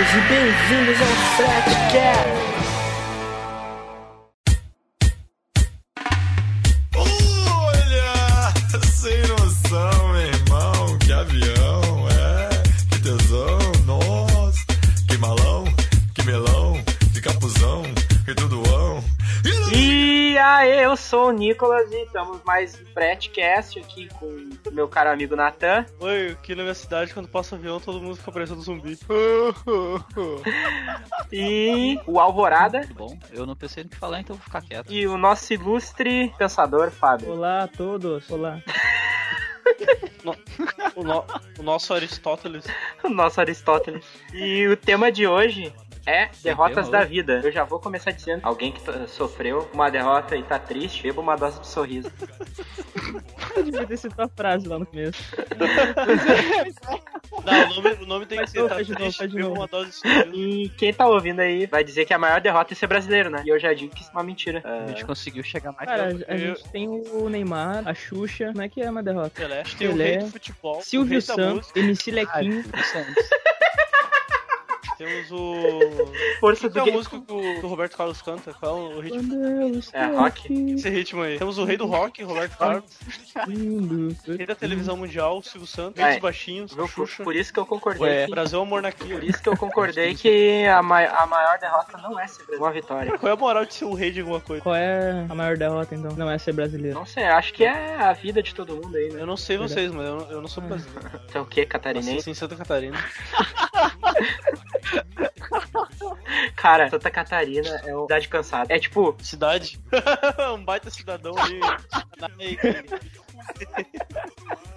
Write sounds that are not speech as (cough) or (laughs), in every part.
e bem-vindos ao Fretcast! Olha, sem E aí, eu sou o Nicolas e estamos mais um Fretcast aqui com o meu caro amigo Natan. Oi, aqui na minha cidade, quando passa avião, todo mundo fica parecendo zumbi. (laughs) E o Alvorada Bom, eu não pensei no que falar, então vou ficar quieto. e o nosso ilustre pensador, Fábio. Olá a todos. Olá. (laughs) O, no- o nosso Aristóteles. O nosso Aristóteles. E o tema de hoje é derrotas da vida. Eu já vou começar dizendo: alguém que sofreu uma derrota e tá triste, beba uma dose de sorriso. (laughs) Eu devia ter sido a frase lá no começo. (laughs) Não, o nome, o nome tem que ser tá Faz de novo, triste, de novo. uma dose de sorriso. E quem tá ouvindo aí vai dizer que a maior derrota é ser brasileiro, né? E eu já digo que isso é uma mentira. A gente conseguiu chegar mais Cara, a gente tem o Neymar, a Xuxa, não é que é uma derrota. Pelé. Tem o Pelé, rei do futebol, o Silvio Santos, MC. Silvio Santos. (laughs) temos o... Força Qual do é a que... música que o, que o Roberto Carlos canta? Qual é o ritmo? Estou É, rock? Esse ritmo aí. Temos o rei do rock, Roberto Carlos. lindo. Rei da televisão mundial, Silvio Santos. É. Rei dos baixinhos? Por, Xuxa. por isso que eu concordei. Ué. que- Brasil Amor Naquilo. Por isso que eu concordei (laughs) que a, mai- a maior derrota não é ser brasileiro. Uma vitória. Qual é a moral de ser um rei de alguma coisa? Qual é a maior derrota então? Não é ser brasileiro. Não sei, acho que é a vida de todo mundo aí, né? Eu não sei vocês, mas eu não, eu não sou brasileiro. Então o que, catarinense? em Santa Catarina. (laughs) Cara, Santa Catarina é uma cidade cansada. É tipo, Cidade. (laughs) um baita cidadão ali. (laughs)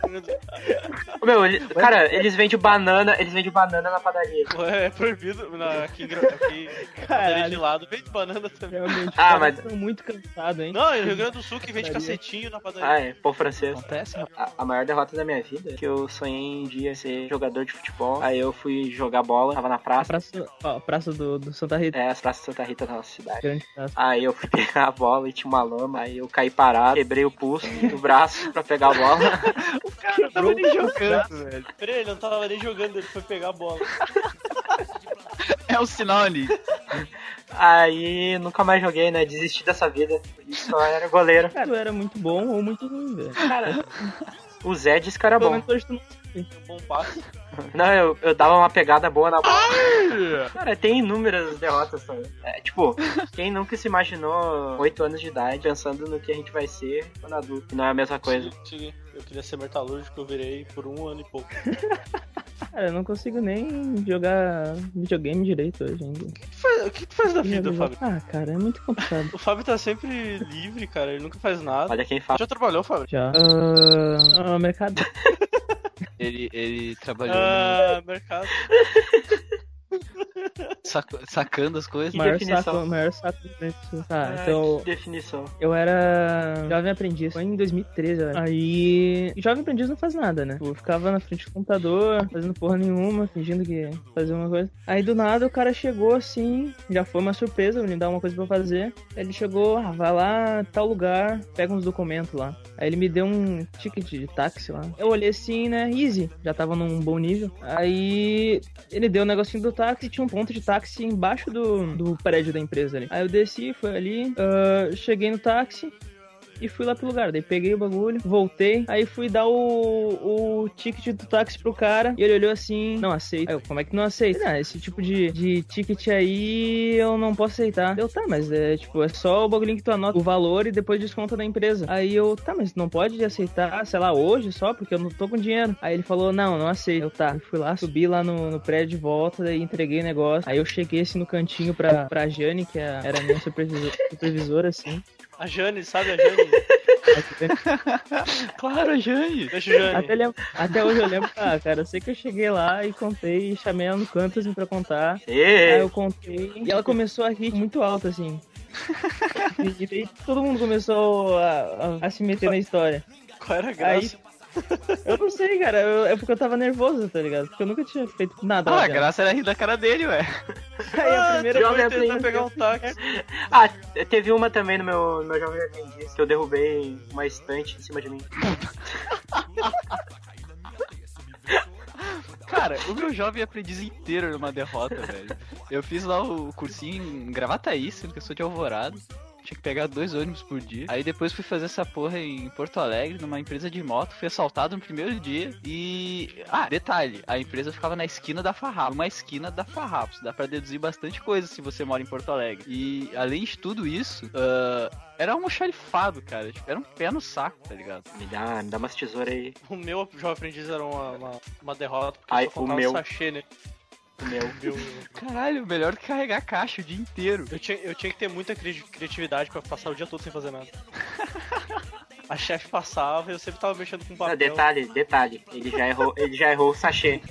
meu, ele- cara, eles vendem banana, eles vendem banana na padaria. Ué, é proibido. Na, aqui, aqui Caralho. de lado, vende banana também. Realmente, Ah, mas- estão muito cansados, hein? Não, no Rio Grande do Sul que vende Padaria. cacetinho na padaria. Ah, é, pão francês. Acontece. A, a maior derrota da minha vida é que eu sonhei um dia ser jogador de futebol. Aí eu fui jogar bola, tava na A praça. praça, ó, a praça do, do Santa Rita. É, as praças de Santa Rita da nossa cidade. Grande praça. Aí eu fui (laughs) pegar a bola e tinha uma lama. Aí eu caí parado, quebrei o pulso do braço pra pegar a bola. (laughs) Cara não tava nem jogando, velho. Peraí, ele não tava nem jogando, ele foi pegar a bola. É o sinal ali. Aí nunca mais joguei, né? Desisti dessa vida. Eu era goleiro. Cara, tu era muito bom ou muito ruim, velho. Cara, o Zé disse que era Pelo bom. menos tu não Um bom passe. Não, eu, eu dava uma pegada boa na bola. Cara, tem inúmeras derrotas também. É, tipo, quem nunca se imaginou 8 anos de idade pensando no que a gente vai ser quando adulto? Não é a mesma coisa. Eu queria ser metalúrgico, eu virei por um ano e pouco. (laughs) Cara, eu não consigo nem jogar videogame direito hoje ainda. O que tu faz, o que tu faz da vida, Fábio? Ah, cara, é muito complicado. (laughs) O Fábio tá sempre livre, cara, ele nunca faz nada. Olha quem fala. Já trabalhou, Fábio? Já. Ah, ah, mercado. (laughs) Ele, ele trabalhou Ah, mercado. Sac- sacando as coisas. Que maior definição. saco, maior saco. Tá, Ah, então. que definição. Eu era jovem aprendiz, foi em 2013, eu acho. Aí, jovem aprendiz não faz nada, né? Eu ficava na frente do computador, fazendo porra nenhuma, fingindo que fazia uma coisa. Aí do nada o cara chegou assim, já foi uma surpresa, me dar uma coisa pra fazer. Ele chegou, ah, vai lá, tal lugar, pega uns documentos lá. Aí ele me deu um ticket de táxi lá. Eu olhei assim, né, easy, já tava num bom nível. Aí ele deu um negocinho do táxi, tinha um ponto de táxi embaixo do, do prédio da empresa ali. Aí eu desci, fui ali, ah, cheguei no táxi e fui lá pro lugar. Daí peguei o bagulho, voltei, aí fui dar o, o ticket do táxi pro cara e ele olhou assim: Não aceito. Eu, como é que não aceita? Ah, esse tipo de, de ticket aí eu não posso aceitar. Eu, tá, mas é tipo, é só o bagulhinho que tu anota o valor e depois desconta da empresa. Aí eu, tá, mas não pode aceitar, sei lá, hoje só, porque eu não tô com dinheiro. Aí ele falou: Não, não aceito. Eu, tá, fui lá, subi lá no, no prédio de volta, daí entreguei o negócio. Aí eu cheguei assim no cantinho pra, pra Jane, que é- era minha supervisor, (laughs) supervisora, assim. A Jane, sabe a Jane? (laughs) Claro, Jane. Deixa o Jane. Até, lembro- até hoje eu lembro, ah, cara, eu sei que eu cheguei lá e contei e chamei ela no canto assim pra contar. Aí Ê, eu contei e ela começou a rir muito alto, assim. (laughs) E daí todo mundo começou a, a- a se meter na história. Qual era a Aí, graça? Eu não sei, cara. eu- é porque eu tava nervoso, tá ligado? Porque eu nunca tinha feito nada. Ah, a graça era rir da cara dele, ué. (laughs) Aí a primeira Jovem coisa Aprendiz. Tentar pegar um táxi. (laughs) Ah, teve uma também no meu, no meu Jovem Aprendiz que eu derrubei uma estante em cima de mim. (laughs) Cara, o meu jovem aprendiz inteiro numa derrota, velho. Eu fiz lá o cursinho em Gravataí, sendo que eu sou de Alvorada. Tinha que pegar dois ônibus por dia. Aí depois fui fazer essa porra em Porto Alegre, numa empresa de moto. Fui assaltado no primeiro dia. E. Ah, detalhe: a empresa ficava na esquina da Farrapos. Uma esquina da Farrapos. Dá pra deduzir bastante coisa se você mora em Porto Alegre. E além de tudo isso, ah, era um xarifado, cara. Tipo, era um pé no saco, tá ligado? Me dá, me dá umas tesouras aí, O meu jovem aprendiz era uma, uma, uma derrota, porque Ai, só o meu. um sachê, né? Meu. Meu, Caralho, melhor do que carregar caixa o dia inteiro. eu, tinha, eu tinha que ter muita cri- criatividade pra passar o dia todo sem fazer nada. A chefe passava e eu sempre tava mexendo com papel. detalhe, detalhe. Ele já errou, ele já errou o sachê.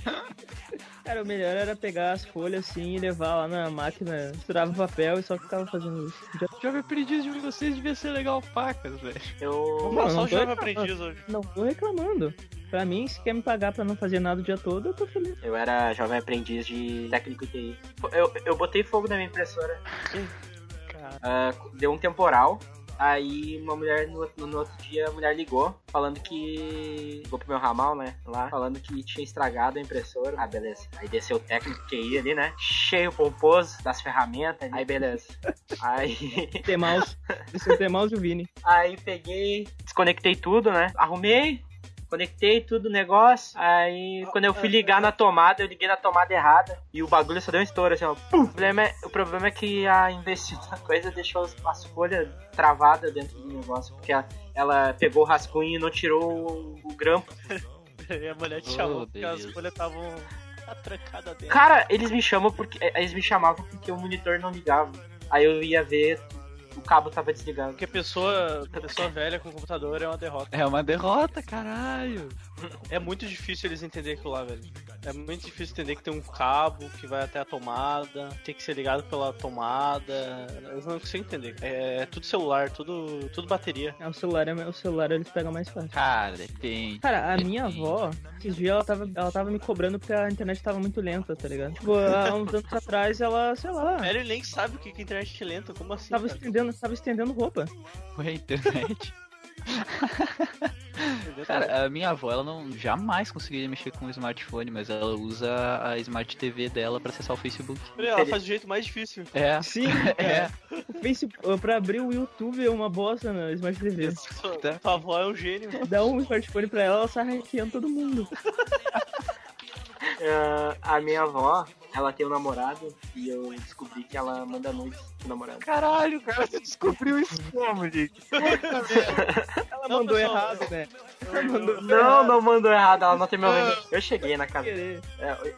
Cara, o melhor era pegar as folhas assim e levar lá na máquina, misturava papel e só ficava fazendo isso. Já- Jovem aprendiz de vocês devia ser legal pacas, velho. Eu. Não, não o jovem reclamando. aprendiz hoje. Não tô reclamando. Pra mim, se quer me pagar pra não fazer nada o dia todo, eu tô feliz. Eu era jovem aprendiz de técnico TI. Eu, eu botei fogo na minha impressora. Ah, deu um temporal. Aí uma mulher no, no outro dia a mulher ligou, falando que. Ligou pro meu ramal, né? Lá, falando que tinha estragado a impressora. Ah, beleza. Aí desceu o técnico QI ali, né? Cheio pomposo das ferramentas. Aí beleza. Aí. Tem mouse. (laughs) Esse tem mouse e o Vini. Aí peguei, desconectei tudo, né? Arrumei, conectei tudo o negócio. Aí quando eu fui ligar na tomada, eu liguei na tomada errada. E o bagulho só deu um estouro, assim, ó. O problema é, o problema é que a investida (laughs) coisa deixou as, as folhas travadas dentro do negócio. Porque a- ela pegou o rascunho e não tirou o, o grampo. (laughs) e a mulher te Oh, chamou porque as beleza. folhas estavam atrancadas dentro. Cara, eles me chamam porque. Eles me chamavam porque o monitor não ligava. Aí eu ia ver, o cabo tava desligado. Porque pessoa, pessoa velha com computador é uma derrota. É uma derrota, caralho. É muito difícil eles entenderem aquilo lá, velho. É muito difícil entender que tem um cabo que vai até a tomada, tem que ser ligado pela tomada. Eles não conseguem entender. É, tudo celular, tudo, tudo bateria. É, o celular, é, o celular eles pegam mais fácil. Cara, depende. Cara, a minha avó, esses dias ela tava, ela tava me cobrando porque a internet tava muito lenta, tá ligado? Tipo, há uns anos atrás ela, sei lá, Velho, ele nem sabe o que que é internet lenta, como assim? tava cara? estendendo, tava estendendo roupa. Foi a internet. (laughs) Cara, a minha avó, ela não jamais conseguiria mexer com o smartphone, mas ela usa a Smart TV dela pra acessar o Facebook. Ela faz do jeito mais difícil. É. Sim, (laughs) É. o Facebook, pra abrir o YouTube é uma bosta na Smart TV. Tá. tua avó é um gênio. Dá um smartphone pra ela, ela sai hackeando todo mundo. (laughs) Ah, a minha avó, ela tem um namorado e eu descobri que ela manda nudes pro namorado. Caralho, cara, você descobriu isso como, gente? (laughs) Ela Não, mandou pessoal, errado, né? Mandou Não, não mandou errado, ela não tem meu e-mail. Eu cheguei na casa. É,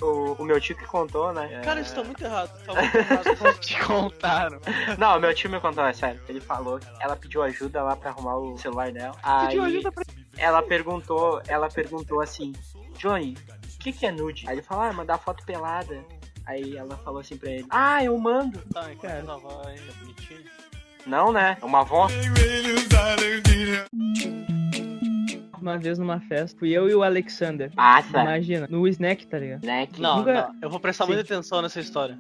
o, o meu tio que contou, né? Cara, isso tá muito errado. (laughs) Tá muito errado. Te contaram. Não, meu tio me contou, é sério. Ele falou que ela pediu ajuda lá pra arrumar o celular dela. Aí Pediu ajuda pra ela perguntou, ela perguntou assim, Johnny, o que, que é nude? Aí ele falou, ah, mandar foto pelada. Aí ela falou assim pra ele, ah, eu mando. Tá, enquanto Cara. ainda é bonitinha. Não, né? É uma avó. Uma vez numa festa, fui eu e o Alexander. Passa. Imagina, no snack, tá ligado? Que- Não, Nunca- não, eu vou prestar Sim. muita atenção nessa história.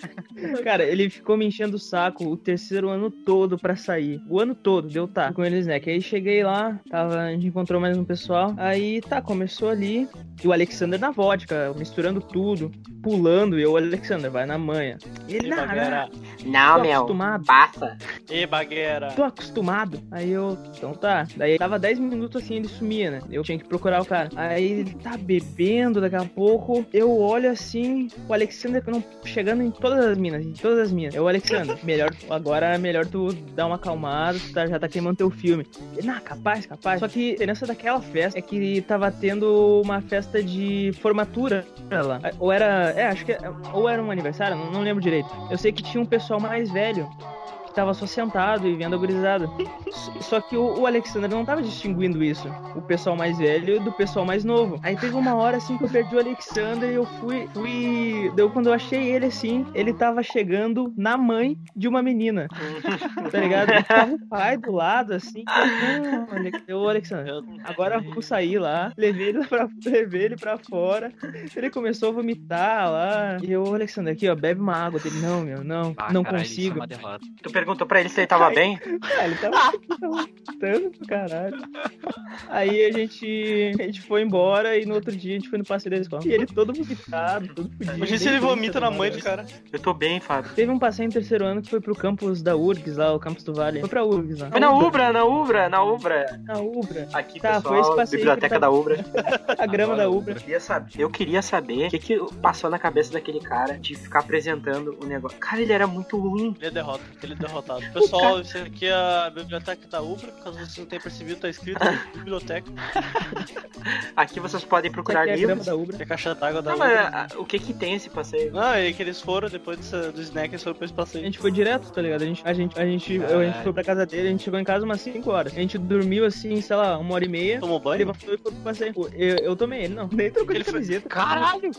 (laughs) Cara, ele ficou me enchendo o saco o terceiro ano todo pra sair. O ano todo, deu tá, com ele no snack. Aí cheguei lá, tava, a gente encontrou mais um pessoal. Aí tá, começou ali. E o Alexander na vodka, misturando tudo, pulando. E eu, o Alexander, vai na manha. Ele, E não, bagueira. não, Não, tô meu. acostumado. Passa. E bagueira. Tô acostumado. Aí eu, então tá. Daí tava 10 minutos assim, ele sumia, né? Eu tinha que procurar o cara. Aí ele tá bebendo, daqui a pouco eu olho assim, o Alexander não, chegando em todas as minas, em todas as minas. Eu, Alexander, melhor, agora é melhor tu dar uma acalmada, tu tá, já tá queimando teu filme. Ele, não, capaz, capaz. Só que a diferença daquela festa é que tava tendo uma festa de formatura lá. Ou era, é, acho que, ou era um aniversário, não, não lembro direito. Eu sei que tinha um pessoal mais velho tava só sentado e vendo a gurizada. Só que o, o Alexander não tava distinguindo isso. O pessoal mais velho do pessoal mais novo. Aí teve uma hora assim que eu perdi o Alexander e eu fui. fui. Deu quando eu achei ele assim, ele tava chegando na mãe de uma menina. (laughs) tá ligado? E tava o pai do lado, assim. Alex- eu, Alexander, agora vamos sair lá. Levei ele pra, (laughs) levei ele pra fora. Ele começou a vomitar lá. E eu, Alexander, aqui, ó, bebe uma água. Ele, não, meu, não, Ah, não caralho, isso é consigo. uma derrota. Tu perguntou pra ele se ele tava bem? Ah, ele tava gritando pro caralho. Aí a gente, a gente foi embora e no outro dia a gente foi no passeio da escola. E ele todo vomitado, todo fudido. Imagina se ele vomita na mãe do né? cara. Eu tô bem, Fábio. Teve um passeio em terceiro ano que foi pro campus da URGS lá, o campus do Vale. Foi pra URGS lá. Foi na Ubra, na Ubra, na Ubra. Na Ubra. Aqui, Tá, foi pessoal, esse passeio biblioteca tá- da Ubra. (laughs) A grama da Ubra. Eu queria saber, eu queria saber o que, que passou na cabeça daquele cara de ficar apresentando o negócio. Cara, ele era muito ruim. Ele é derrota, ele é derrotado. Pessoal, isso aqui é a biblioteca da Ubra, caso vocês não tenham percebido, tá escrito biblioteca, Aqui vocês podem procurar aqui é a livros. da Ubra. que é a caixa d'água da Não, Ubra. ah, o que que tem esse passeio? Não, é que eles foram depois dessa- do snack, eles foram pra esse A passeio. gente foi direto, tá ligado? A gente, a gente, a gente, eu- a gente foi pra casa dele, a gente chegou em casa umas 5 horas. A gente dormiu assim, sei lá, uma hora e meia. Tomou Ele banho? levantou e foi pro passeio. Eu, eu tomei ele, não. Nem trocou de Ele foi- camiseta. Caralho!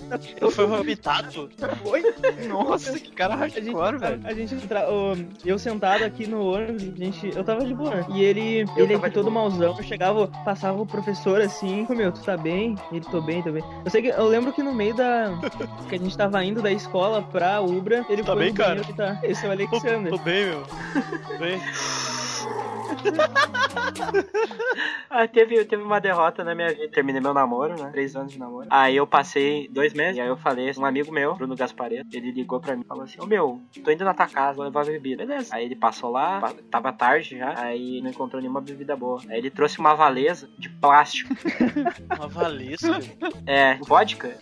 Ele foi vomitado? Foi. Nossa, que cara A gente, hardcore, velho. a gente entra- eu sentado aqui no ônibus, a gente, eu tava de boa. E ele, ele tava aqui todo mauzão, eu chegava, passava o professor assim, "Ô, meu, tu tá bem? Ele, tô bem, tô bem. Eu sei que, eu lembro que no meio da, que a gente tava indo da escola pra Ubra, ele Tá foi bem, no cara? tá, esse é o (laughs) Tô, Alexander. tô bem, meu. Tô bem. (laughs) (laughs) Ah, teve, teve uma derrota na minha vida. Terminei meu namoro, né? Três anos de namoro. Aí eu passei dois meses. E aí eu falei, um amigo meu, Bruno Gaspareto, ele ligou pra mim e falou assim: Ô meu, tô indo na tua casa, vou levar bebida. Beleza. Aí ele passou lá, tava tarde já. Aí não encontrou nenhuma bebida boa. Aí ele trouxe uma valesa de plástico. (laughs) Uma valesca. É, vodka.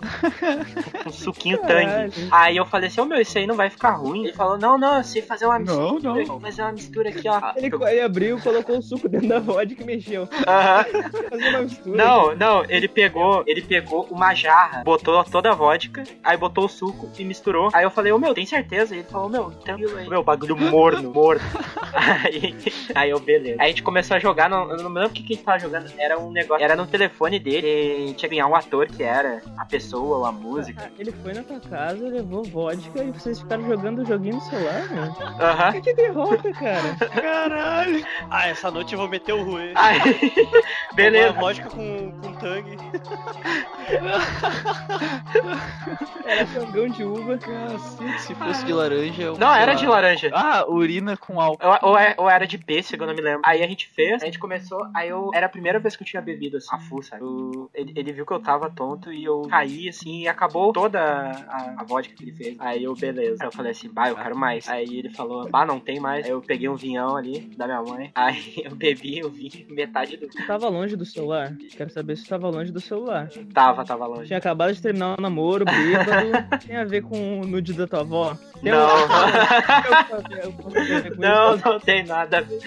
um suquinho Caralho. tangue. Aí eu falei assim: Ô meu, isso aí não vai ficar ruim. Ele falou: Não, não, eu sei fazer uma mistura. Não, não. Vou fazer uma mistura aqui, ó. Ele, ele abriu, colocou o suco dentro da vodka e mexeu. Aham. Fazia uma mistura. Não, não, ele pegou, ele pegou uma jarra, botou toda a vodka, aí botou o suco e misturou. Aí eu falei, ô meu, tem certeza? E ele falou, meu, tranquilo aí. Meu, bagulho morno, morno. (laughs) Aí, aí eu, beleza. Aí a gente começou a jogar, não, eu não me lembro o que, que a gente tava jogando. Era um negócio, era no telefone dele, e a gente ia ganhar um ator que era a pessoa ou a música. Ah, Ele foi na tua casa, levou vodka e vocês ficaram jogando o joguinho no celular, meu. Aham. Que derrota, cara. (laughs) Caralho. Ah, essa noite eu vou meter o Rui. Aí, (laughs) beleza. Uma vodka com, com tangue. (laughs) Era cangão de uva. Cacete, se fosse de laranja. eu- Não, era de laranja. Ah, urina com álcool. Ou, ou é- ou era de pêssego, eu não me lembro. Aí a gente fez, a gente começou, aí eu. Era a primeira vez que eu tinha bebido assim, a full, sabe? Eu- ele, ele viu que eu tava tonto e eu caí assim e acabou toda a, a vodka que ele fez. Aí eu, beleza. Aí eu falei assim, bah, eu quero mais. Aí ele falou, bah, não tem mais. Aí eu peguei um vinhão ali da minha mãe. Aí eu bebi o vinho, metade do. Tu tava longe do celular? Quero saber se tu tava longe do celular. Tava, tava longe. Tinha acabado de terminar o namoro, bêbado. (laughs) Tem a ver com o nude da tua avó? Tem Não. um- Eu posso ver com (laughs) Não, não tem nada a ver.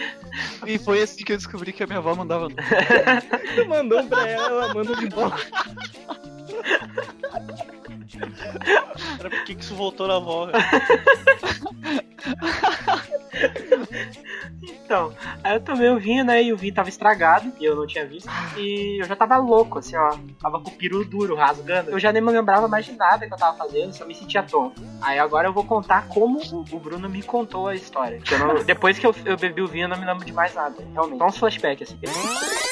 E foi assim que eu descobri que a minha avó mandava. Tu mandou pra ela, ela manda de volta. Cara, por que, que isso voltou na avó? velho? (laughs) Então, aí eu tomei o vinho, né? E o vinho tava estragado, e eu não tinha visto. E eu já tava louco, assim, ó. Tava com o peru duro, rasgando. Eu já nem me lembrava mais de nada que eu tava fazendo, só me sentia tonto. Aí agora eu vou contar como o, Bruno me contou a história. Não- (laughs) depois que eu, eu bebi o vinho, eu não me lembro de mais nada, realmente. Só uns flashbacks, assim.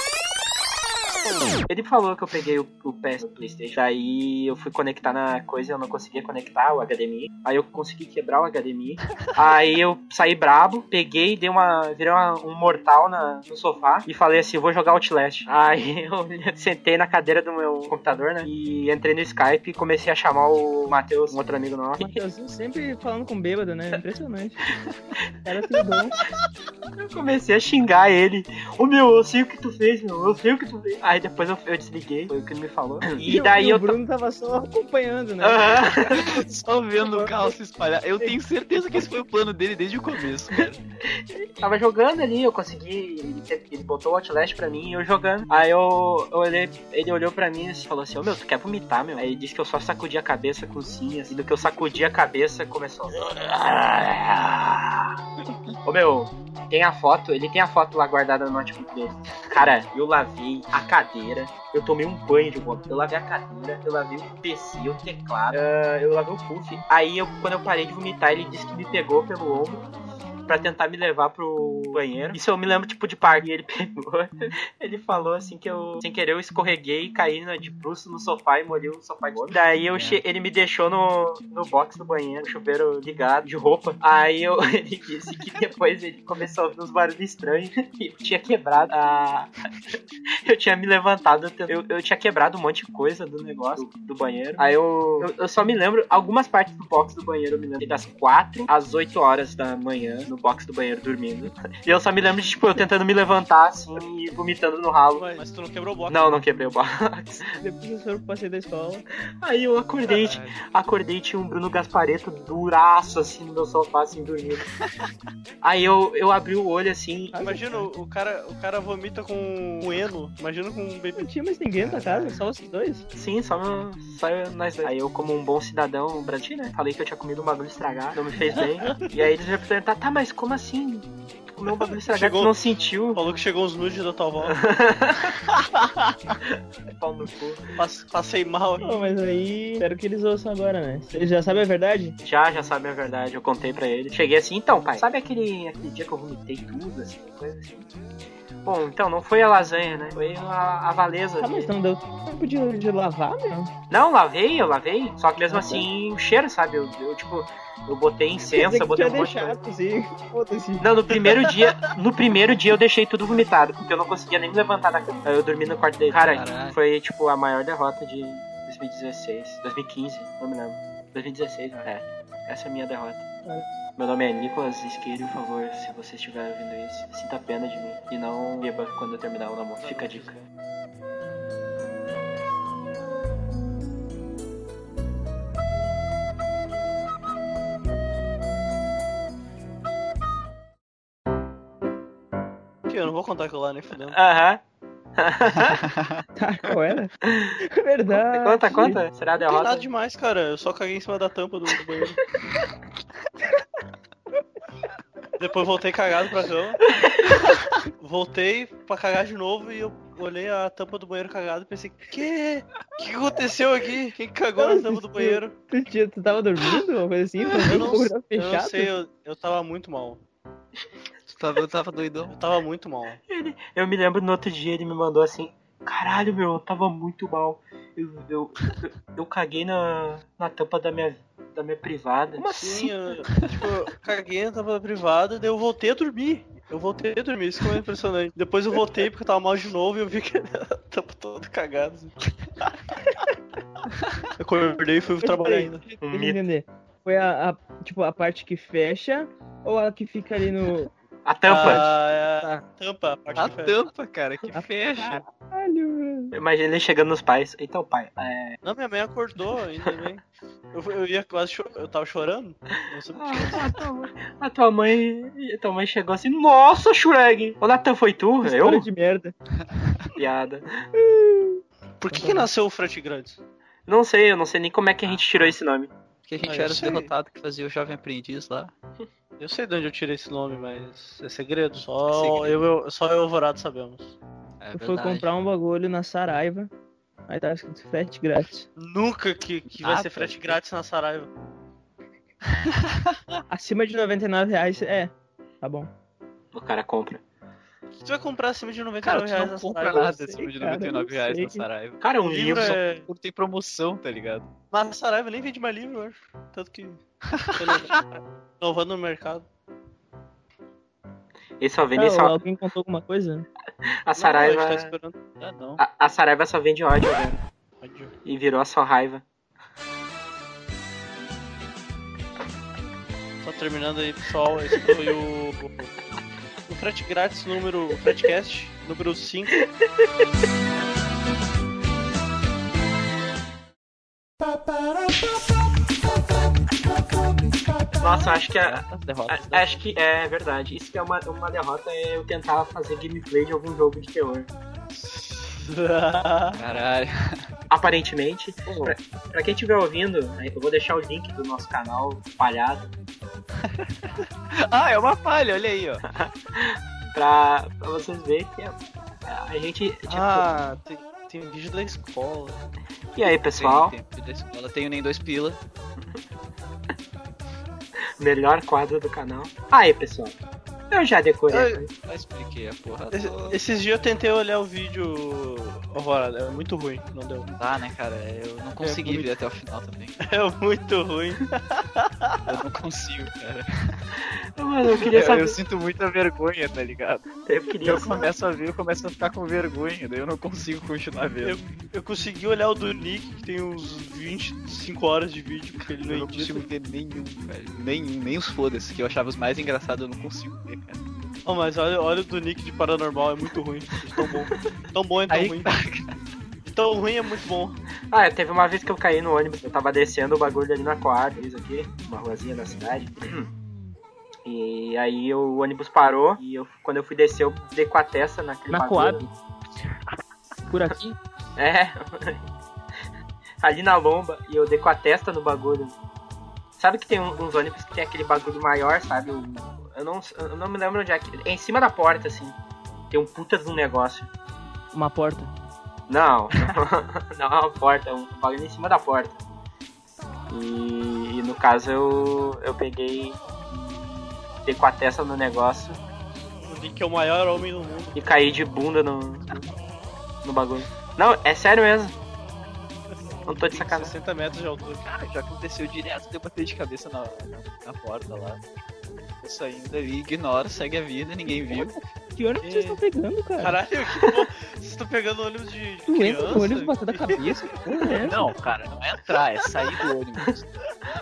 Ele falou que eu peguei o, o PS do Playstation, aí eu fui conectar na coisa e eu não conseguia conectar o HDMI. Aí eu consegui quebrar o HDMI. (laughs) aí eu saí brabo, peguei, dei uma. virei uma- um mortal na, no sofá e falei assim: vou jogar Outlast. (laughs) Aí eu (laughs) sentei na cadeira do meu computador, né? E entrei no Skype e comecei a chamar o Matheus, um outro amigo nosso. Mateuzinho sempre falando com bêbado, né? Impressionante. O cara tem dom. Eu comecei a xingar ele. Ô meu, eu sei o que tu fez, meu. Eu sei o que tu fez. Aí depois eu, eu desliguei, foi o que ele me falou. E o- daí e eu. o Bruno tava só acompanhando, né? (laughs) Só vendo o carro se espalhar. Eu tenho certeza que esse foi o plano dele desde o começo, cara. Tava jogando ali, eu consegui. Ele, ele botou o Outlast pra mim e eu jogando. Aí eu, eu olhei, ele olhou pra mim e falou assim: Ô meu, tu quer vomitar, meu? Aí ele disse que eu só sacudi a cabeça com sim, assim, do que eu sacudi a cabeça começou. Ô meu, tem a foto, ele tem a foto lá guardada no notebook dele. Cara, eu lavei a cadeira, eu tomei um banho de roupa. Eu lavei a cadeira, eu lavei o PC, o teclado, ah, eu lavei o puff. Aí eu, quando eu parei de vomitar, ele disse que me pegou pelo ombro pra tentar me levar pro banheiro. Isso eu me lembro, tipo, de parque. E ele (laughs) pegou, ele falou assim que eu, sem querer, eu escorreguei e caí na, de bruxo no sofá e molhei o sofá de Daí eu che- ele me deixou no, no box do banheiro, chuveiro ligado, de roupa. Aí eu, (laughs) ele disse que depois ele começou a ouvir uns barulhos estranhos e eu tinha quebrado a. (laughs) Eu tinha me levantado, eu, eu tinha quebrado um monte de coisa do negócio do, do banheiro. Aí eu, eu, eu só me lembro, algumas partes do box do banheiro eu me lembro das 4 às 8 horas da manhã, no box do banheiro dormindo. E eu só me lembro de, tipo, eu tentando me levantar assim e vomitando no ralo. Mas, mas tu não quebrou o box. Não, não quebrei o box. (laughs) Depois eu passei da escola. Aí eu acordei, acordei tinha um Bruno Gaspareto duraço assim no meu sofá, assim, dormindo. Aí eu, eu abri o olho assim. Imagina, o o cara, o cara vomita com um eno. Imagina com um Não baby. tinha mais ninguém na casa, só os dois. Sim, só, só eu- nós dois. Aí eu, como um bom cidadão brasileiro, né? Falei que eu tinha comido um bagulho estragado, não me fez bem. (laughs) e aí eles me perguntaram, tá, mas como assim? Comeu um (laughs) bagulho estragado, Chegou- não sentiu? Falou que chegou os nudes da tua avó. (laughs) Pau no cu. Pass- Passei mal. Não, mas aí. Espero que eles ouçam agora, né? Eles já sabem a verdade? Já, já sabe a verdade, eu contei pra ele. Cheguei assim, então, pai, sabe aquele, aquele dia que eu vomitei tudo, assim, coisa assim? Bom, então, não foi a lasanha, né? Foi a, a valesa. Ah, mas não deu tempo de, de lavar, meu? Não, lavei, eu lavei. Só que mesmo assim, o cheiro, sabe? Eu, eu, tipo, eu botei incenso, eu botei um monte de coisa. assim. Não, no primeiro dia, no primeiro dia eu deixei tudo vomitado, porque eu não conseguia nem me levantar da cama. Aí eu dormi no quarto dele. Cara, Caralho. foi tipo a maior derrota de 2016, 2015, não me lembro. 2016, é. Essa é a minha derrota. Meu nome é Nicolas Isqueiro, por favor, se você estiver ouvindo isso, sinta pena de mim. E não beba quando eu terminar o namoro. Fica a dica. Eu não vou contar aquilo lá, nem fudendo. Aham. (laughs) Tá, qual era? (laughs) Verdade. Conta, conta. Será a Não tem nada derrota? demais, cara. Eu só caguei em cima da tampa do, do banheiro. (laughs) Depois voltei cagado pra cama. Voltei pra cagar de novo e eu olhei a tampa do banheiro cagado e pensei, que? O que aconteceu aqui? Quem cagou na tampa do banheiro? Tu, tinha- tu tava dormindo? Uma coisa assim? Tu Eu não, eu não sei, eu, eu tava muito mal. Tava, eu tava doidão. Eu tava muito mal. Eu me lembro no outro dia ele me mandou assim: Caralho, meu, eu tava muito mal. Eu, eu, eu, eu caguei na, na tampa da minha, da minha privada. Como Sim, assim? eu, (laughs) tipo, eu caguei na tampa privada, daí eu voltei a dormir. Eu voltei a dormir, isso que foi impressionante. Depois eu voltei porque eu tava mal de novo e eu vi que a tampa toda cagada. assim. (laughs) Eu acordei e fui trabalhar ainda. Entender. Foi a, a- tipo, a parte que fecha ou a que fica ali no. A tampa. Ah, é a Tá. tampa, a parte A que tampa, cara, que A- fecha. Caralho, velho. Imagina ele chegando nos pais. Então, pai, é. Não, minha mãe acordou ainda bem. Eu, eu ia quase cho- eu tava chorando. Não sei por quê. A tua mãe, a tua mãe. a tua mãe chegou assim, nossa, Shureg! Ô Natan, foi tu? História Eu? de merda. Piada. Por que, que nasceu o frete grande? Não sei, eu não sei nem como é que a gente tirou esse nome. Porque a gente Ah, eu era os sei. derrotados que fazia o jovem aprendiz lá. Eu sei de onde eu tirei esse nome, mas é segredo. Só Segredo. eu, eu- só eu e o Alvorado sabemos. É foi verdade. comprar um bagulho na Saraiva. Aí tava escrito frete grátis. Nunca que, que vai Ah, ser tá. frete grátis na Saraiva. Acima de 99 reais, é. Tá bom. O cara compra. Que tu vai comprar acima de 99 Cara, tu reais não compra nada sei, acima de cara, 99 não reais na. Saraiva. Cara, um O livro livro. é... Quando tem promoção, tá ligado? Mas na Saraiva nem vende mais livro, eu acho. Tanto que... (laughs) Inovando no mercado. Ele só vende Ah, só. alguém contou alguma coisa? A Saraiva. Não, a tá esperando. Ah, não. A, a Saraiva só vende ódio agora. Ódio. E virou só raiva. Só terminando aí, pessoal. Esse foi o... Frete grátis número... O Fretecast número 5. Nossa, acho que a, derrotas. a- acho que é verdade. Isso que é uma, uma derrota é eu tentar fazer gameplay de algum jogo de terror. (laughs) Caralho. Aparentemente, pra, pra quem estiver ouvindo, né, eu vou deixar o link do nosso canal espalhado. Ah, é uma falha, olha aí, ó. (laughs) pra, pra vocês verem que é- a gente. Tipo, Ah, tem, tem um vídeo da escola. E aí, pessoal? Tem, tem, da escola, tenho nem dois pila. (laughs) Melhor quadro do canal. Aí, pessoal. Eu já decorei. Coisa. Já expliquei a porra Esse- esses dias eu tentei olhar o vídeo Alvorada, é muito ruim, não deu. Não dá, né, cara? Eu não consegui muito- ver até o final também. (laughs) É muito ruim. (laughs) Eu não consigo, cara. Mano, eu queria Eu, saber. eu sinto muita vergonha, tá ligado? Eu queria Eu saber. começo a ver, eu começo a ficar com vergonha, daí eu não consigo continuar vendo. Eu, eu consegui olhar o do Nick, que tem uns 25 horas de vídeo, porque ele Eu não não edita. consigo ver nenhum, velho. Nenhum, nem os foda-se, que eu achava os mais engraçados, eu não consigo ver. Oh, mas olha, olha o do Nick de Paranormal, é muito ruim. de Tão bom. Tão bom é tão Aí, ruim. Tão ruim é muito bom. Ah, teve uma vez que eu caí no ônibus, eu tava descendo o bagulho ali na quadra, isso aqui, uma ruazinha da cidade. E aí o ônibus parou e eu, quando eu fui descer, eu dei com a testa naquele Na. Coab. Por aqui. É. ali na lomba e eu dei com a testa no bagulho. Sabe que tem um- uns ônibus que tem aquele bagulho maior, sabe? O- eu, não, eu não me lembro onde é que. É em cima da porta, assim. Tem um puta de um negócio. Uma porta. Não, (laughs) não é uma porta, é um bagulho em cima da porta. E, e no caso eu, eu peguei dei com a testa no negócio O Nick é o maior homem do mundo. e caí de bunda no, no bagulho. Não, é sério mesmo. Não tô de sacanagem. 60 metros de altura. Cara, já aconteceu direto, deu bater de cabeça na, na, na porta lá. Tô saindo ali, ignora, segue a vida, ninguém viu. Que ônibus vocês estão pegando, cara? Caralho, que porra. Vocês estão pegando ônibus de tu entra no ônibus criança? batendo a cabeça? Que porra é essa? Não, cara, não é entrar, é sair do ônibus.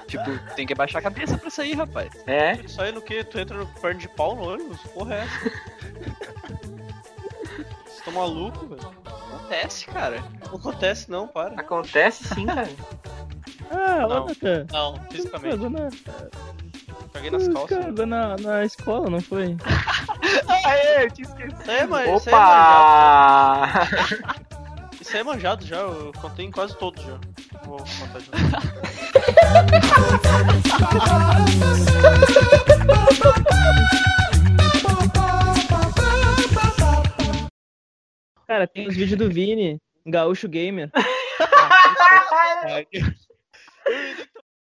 tipo, tem que abaixar a cabeça pra sair, rapaz. É, Isso aí no que? Tu entra no perna de pau no ônibus? Porra é essa? Vocês estão malucos, velho? Acontece, cara. Não acontece não, para. acontece sim, cara. Ah, Não. ô, Natan. Não, Tu fisicamente. Caguei nas calças. cagou na, na escola, não foi? (laughs) Aê, eu tinha esquecido. Isso aí é, man- isso é manjado. Opa! Isso aí é manjado já, eu contei em quase todos já. Vou contar de novo. Cara, tem os vídeos do Vini, Gaúcho Gamer. (laughs) (laughs)